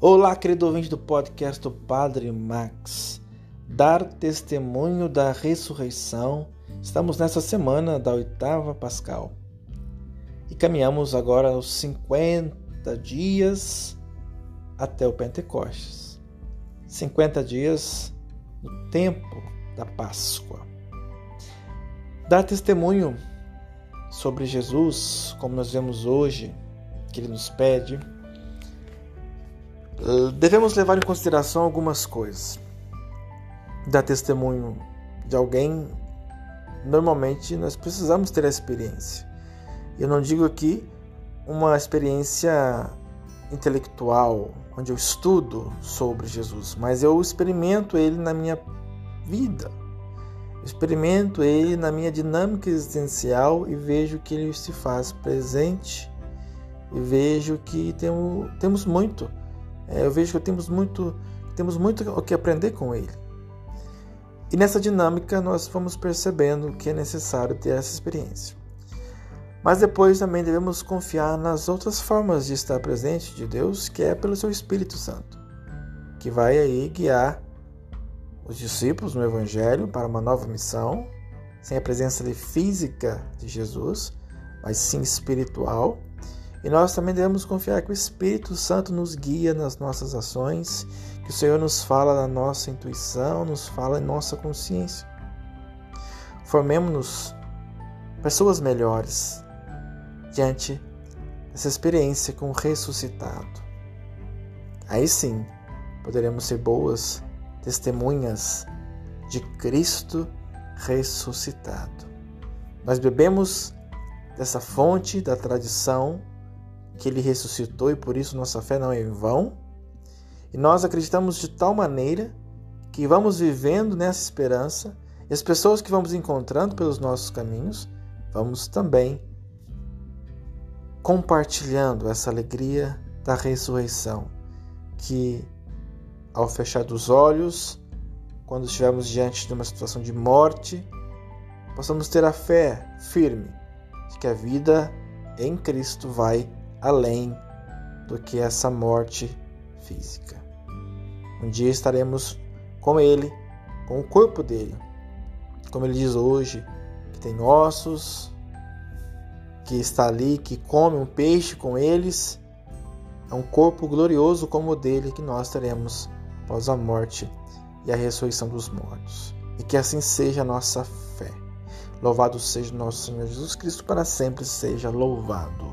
Olá, querido ouvinte do podcast do Padre Max. Dar testemunho da ressurreição. Estamos nessa semana da oitava Pascal e caminhamos agora aos 50 dias até o Pentecostes. 50 dias no tempo da Páscoa. Dar testemunho sobre Jesus, como nós vemos hoje, que ele nos pede devemos levar em consideração algumas coisas. Dar testemunho de alguém, normalmente nós precisamos ter a experiência. Eu não digo aqui uma experiência intelectual, onde eu estudo sobre Jesus, mas eu experimento ele na minha vida. Experimento ele na minha dinâmica existencial e vejo que ele se faz presente e vejo que temos, temos muito é, eu vejo que temos muito, temos muito o que aprender com ele. E nessa dinâmica nós vamos percebendo que é necessário ter essa experiência. Mas depois também devemos confiar nas outras formas de estar presente de Deus, que é pelo seu Espírito Santo, que vai aí guiar os discípulos no Evangelho para uma nova missão, sem a presença física de Jesus, mas sim espiritual, e nós também devemos confiar que o Espírito Santo nos guia nas nossas ações, que o Senhor nos fala na nossa intuição, nos fala em nossa consciência. Formemos-nos pessoas melhores diante dessa experiência com o ressuscitado. Aí sim poderemos ser boas testemunhas de Cristo ressuscitado. Nós bebemos dessa fonte da tradição que ele ressuscitou e por isso nossa fé não é em vão. E nós acreditamos de tal maneira que vamos vivendo nessa esperança e as pessoas que vamos encontrando pelos nossos caminhos, vamos também compartilhando essa alegria da ressurreição, que ao fechar dos olhos, quando estivermos diante de uma situação de morte, possamos ter a fé firme de que a vida em Cristo vai além do que essa morte física. Um dia estaremos com Ele, com o corpo dele, como ele diz hoje, que tem ossos, que está ali, que come um peixe com eles. É um corpo glorioso como o dele que nós teremos após a morte e a ressurreição dos mortos. E que assim seja a nossa fé. Louvado seja nosso Senhor Jesus Cristo, para sempre seja louvado.